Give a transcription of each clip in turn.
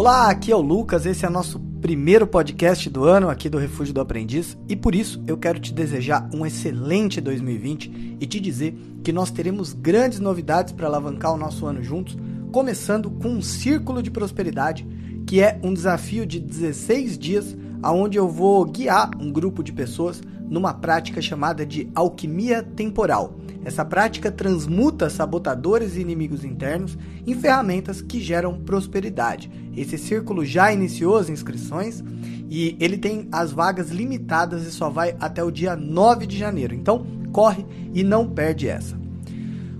Olá, aqui é o Lucas, esse é nosso primeiro podcast do ano aqui do Refúgio do Aprendiz e por isso eu quero te desejar um excelente 2020 e te dizer que nós teremos grandes novidades para alavancar o nosso ano juntos, começando com um círculo de prosperidade, que é um desafio de 16 dias aonde eu vou guiar um grupo de pessoas numa prática chamada de alquimia temporal. Essa prática transmuta sabotadores e inimigos internos em ferramentas que geram prosperidade. Esse círculo já iniciou as inscrições e ele tem as vagas limitadas e só vai até o dia 9 de janeiro. Então, corre e não perde essa.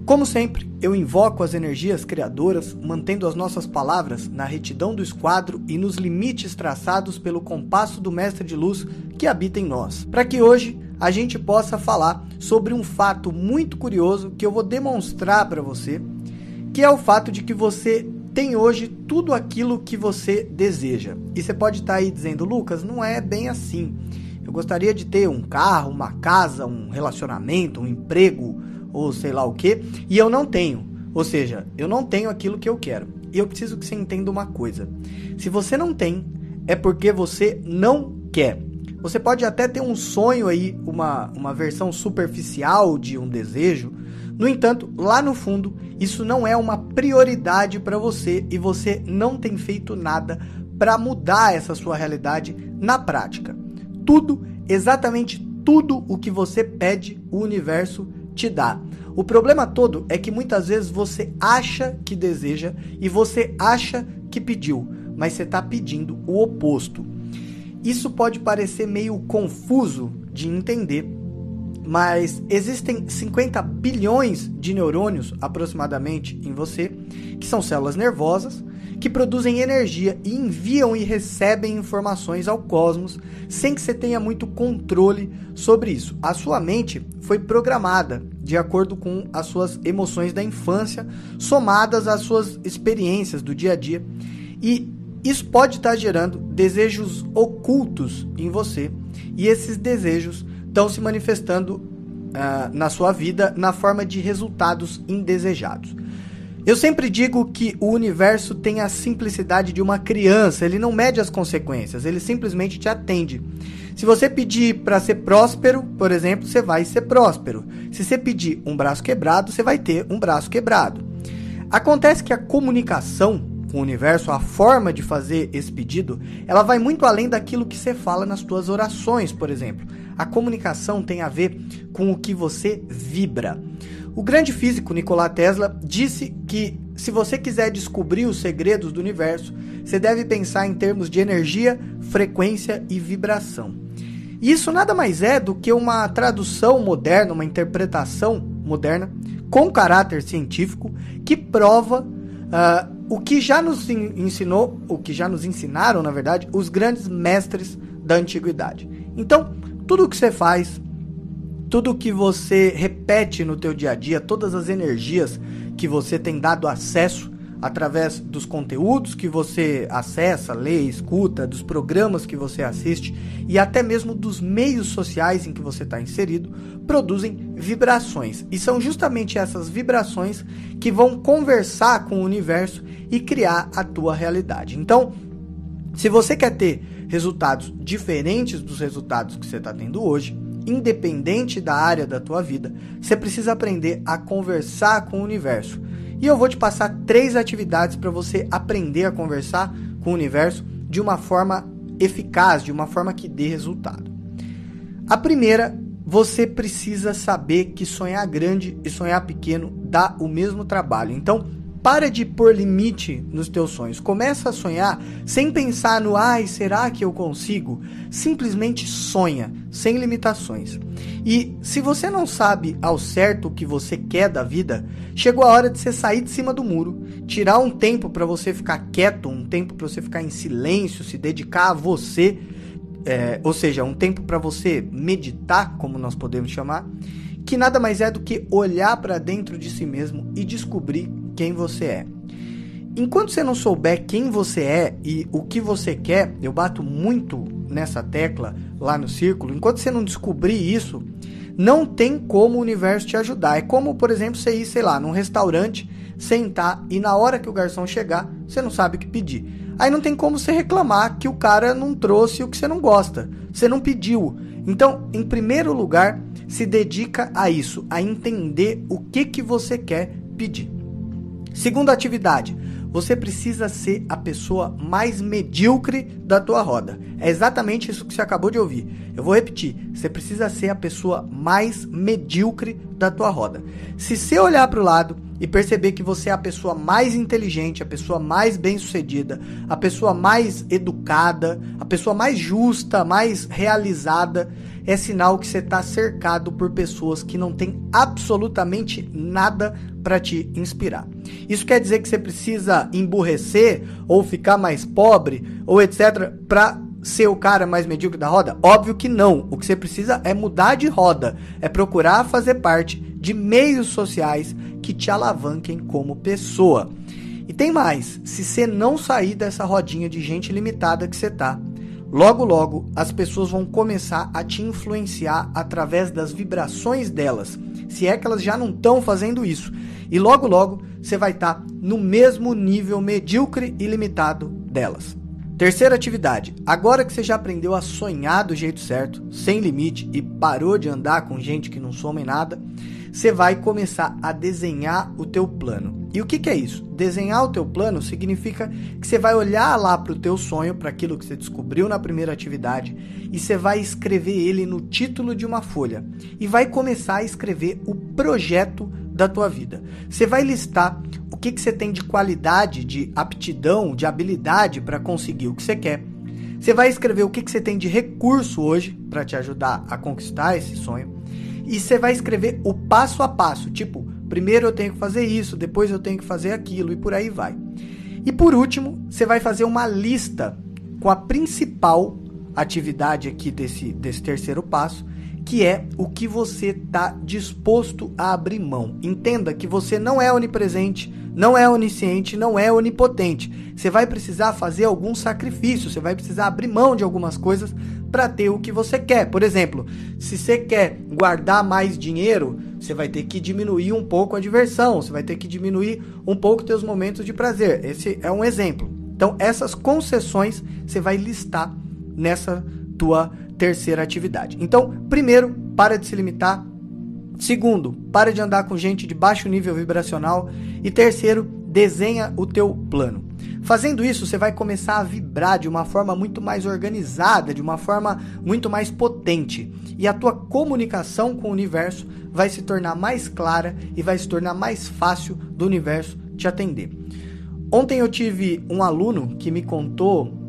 Como sempre, eu invoco as energias criadoras, mantendo as nossas palavras na retidão do esquadro e nos limites traçados pelo compasso do Mestre de Luz que habita em nós, para que hoje a gente possa falar sobre um fato muito curioso que eu vou demonstrar para você, que é o fato de que você tem hoje tudo aquilo que você deseja. E você pode estar tá aí dizendo, Lucas, não é bem assim. Eu gostaria de ter um carro, uma casa, um relacionamento, um emprego, ou sei lá o que, e eu não tenho. Ou seja, eu não tenho aquilo que eu quero. E eu preciso que você entenda uma coisa: se você não tem, é porque você não quer. Você pode até ter um sonho aí, uma, uma versão superficial de um desejo. No entanto, lá no fundo, isso não é uma prioridade para você e você não tem feito nada para mudar essa sua realidade na prática. Tudo, exatamente tudo o que você pede, o universo te dá. O problema todo é que muitas vezes você acha que deseja e você acha que pediu, mas você está pedindo o oposto. Isso pode parecer meio confuso de entender, mas existem 50 bilhões de neurônios aproximadamente em você, que são células nervosas, que produzem energia e enviam e recebem informações ao cosmos sem que você tenha muito controle sobre isso. A sua mente foi programada de acordo com as suas emoções da infância, somadas às suas experiências do dia a dia. E isso pode estar gerando desejos ocultos em você, e esses desejos estão se manifestando uh, na sua vida na forma de resultados indesejados. Eu sempre digo que o universo tem a simplicidade de uma criança, ele não mede as consequências, ele simplesmente te atende. Se você pedir para ser próspero, por exemplo, você vai ser próspero. Se você pedir um braço quebrado, você vai ter um braço quebrado. Acontece que a comunicação com o universo, a forma de fazer esse pedido, ela vai muito além daquilo que você fala nas suas orações, por exemplo. A comunicação tem a ver com o que você vibra. O grande físico Nikola Tesla disse que se você quiser descobrir os segredos do universo, você deve pensar em termos de energia, frequência e vibração. E isso nada mais é do que uma tradução moderna, uma interpretação moderna com caráter científico que prova uh, o que já nos ensinou, o que já nos ensinaram, na verdade, os grandes mestres da antiguidade. Então, tudo o que você faz, tudo que você repete no teu dia a dia, todas as energias que você tem dado acesso através dos conteúdos que você acessa, lê, escuta, dos programas que você assiste e até mesmo dos meios sociais em que você está inserido, produzem vibrações. E são justamente essas vibrações que vão conversar com o universo e criar a tua realidade. Então, se você quer ter resultados diferentes dos resultados que você está tendo hoje, independente da área da tua vida, você precisa aprender a conversar com o universo. E eu vou te passar três atividades para você aprender a conversar com o universo de uma forma eficaz, de uma forma que dê resultado. A primeira, você precisa saber que sonhar grande e sonhar pequeno dá o mesmo trabalho. Então, para de pôr limite nos teus sonhos. Começa a sonhar sem pensar no ai, será que eu consigo? Simplesmente sonha, sem limitações. E se você não sabe ao certo o que você quer da vida, chegou a hora de você sair de cima do muro, tirar um tempo para você ficar quieto, um tempo para você ficar em silêncio, se dedicar a você, é, ou seja, um tempo para você meditar, como nós podemos chamar, que nada mais é do que olhar para dentro de si mesmo e descobrir quem você é. Enquanto você não souber quem você é e o que você quer, eu bato muito nessa tecla lá no círculo. Enquanto você não descobrir isso, não tem como o universo te ajudar. É como, por exemplo, você ir, sei lá, num restaurante, sentar e na hora que o garçom chegar, você não sabe o que pedir. Aí não tem como você reclamar que o cara não trouxe o que você não gosta. Você não pediu. Então, em primeiro lugar, se dedica a isso, a entender o que que você quer pedir. Segunda atividade, você precisa ser a pessoa mais medíocre da tua roda. É exatamente isso que você acabou de ouvir. Eu vou repetir. Você precisa ser a pessoa mais medíocre da tua roda. Se você olhar para o lado e perceber que você é a pessoa mais inteligente, a pessoa mais bem-sucedida, a pessoa mais educada, a pessoa mais justa, mais realizada, é sinal que você está cercado por pessoas que não têm absolutamente nada para te inspirar. Isso quer dizer que você precisa emburrecer ou ficar mais pobre ou etc para ser o cara mais medíocre da roda? Óbvio que não. O que você precisa é mudar de roda, é procurar fazer parte de meios sociais que te alavanquem como pessoa. E tem mais, se você não sair dessa rodinha de gente limitada que você tá, logo logo as pessoas vão começar a te influenciar através das vibrações delas. Se é que elas já não estão fazendo isso. E logo logo você vai estar tá no mesmo nível medíocre e limitado delas. Terceira atividade. Agora que você já aprendeu a sonhar do jeito certo, sem limite e parou de andar com gente que não soma em nada, você vai começar a desenhar o teu plano. E o que, que é isso? Desenhar o teu plano significa que você vai olhar lá para o teu sonho, para aquilo que você descobriu na primeira atividade, e você vai escrever ele no título de uma folha e vai começar a escrever o projeto da tua vida. Você vai listar o que, que você tem de qualidade, de aptidão, de habilidade para conseguir o que você quer. Você vai escrever o que, que você tem de recurso hoje para te ajudar a conquistar esse sonho. E você vai escrever o passo a passo, tipo, primeiro eu tenho que fazer isso, depois eu tenho que fazer aquilo e por aí vai. E por último, você vai fazer uma lista com a principal atividade aqui desse, desse terceiro passo que é o que você está disposto a abrir mão. Entenda que você não é onipresente, não é onisciente, não é onipotente. Você vai precisar fazer algum sacrifício, você vai precisar abrir mão de algumas coisas para ter o que você quer. Por exemplo, se você quer guardar mais dinheiro, você vai ter que diminuir um pouco a diversão, você vai ter que diminuir um pouco seus momentos de prazer. Esse é um exemplo. Então, essas concessões você vai listar nessa tua terceira atividade. Então, primeiro, para de se limitar. Segundo, para de andar com gente de baixo nível vibracional. E terceiro, desenha o teu plano. Fazendo isso, você vai começar a vibrar de uma forma muito mais organizada, de uma forma muito mais potente. E a tua comunicação com o universo vai se tornar mais clara e vai se tornar mais fácil do universo te atender. Ontem eu tive um aluno que me contou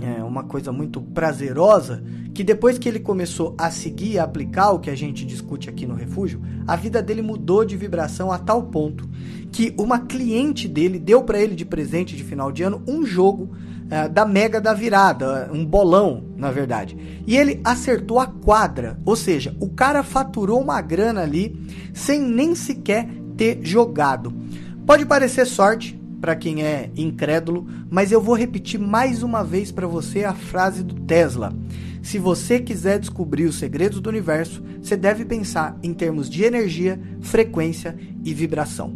é, uma coisa muito prazerosa que depois que ele começou a seguir e aplicar o que a gente discute aqui no refúgio, a vida dele mudou de vibração a tal ponto que uma cliente dele deu para ele de presente de final de ano um jogo uh, da Mega da Virada, um bolão, na verdade. E ele acertou a quadra, ou seja, o cara faturou uma grana ali sem nem sequer ter jogado. Pode parecer sorte, para quem é incrédulo, mas eu vou repetir mais uma vez para você a frase do Tesla. Se você quiser descobrir os segredos do universo, você deve pensar em termos de energia, frequência e vibração.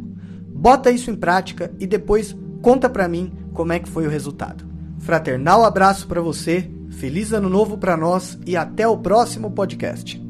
Bota isso em prática e depois conta para mim como é que foi o resultado. Fraternal abraço para você, feliz ano novo para nós e até o próximo podcast.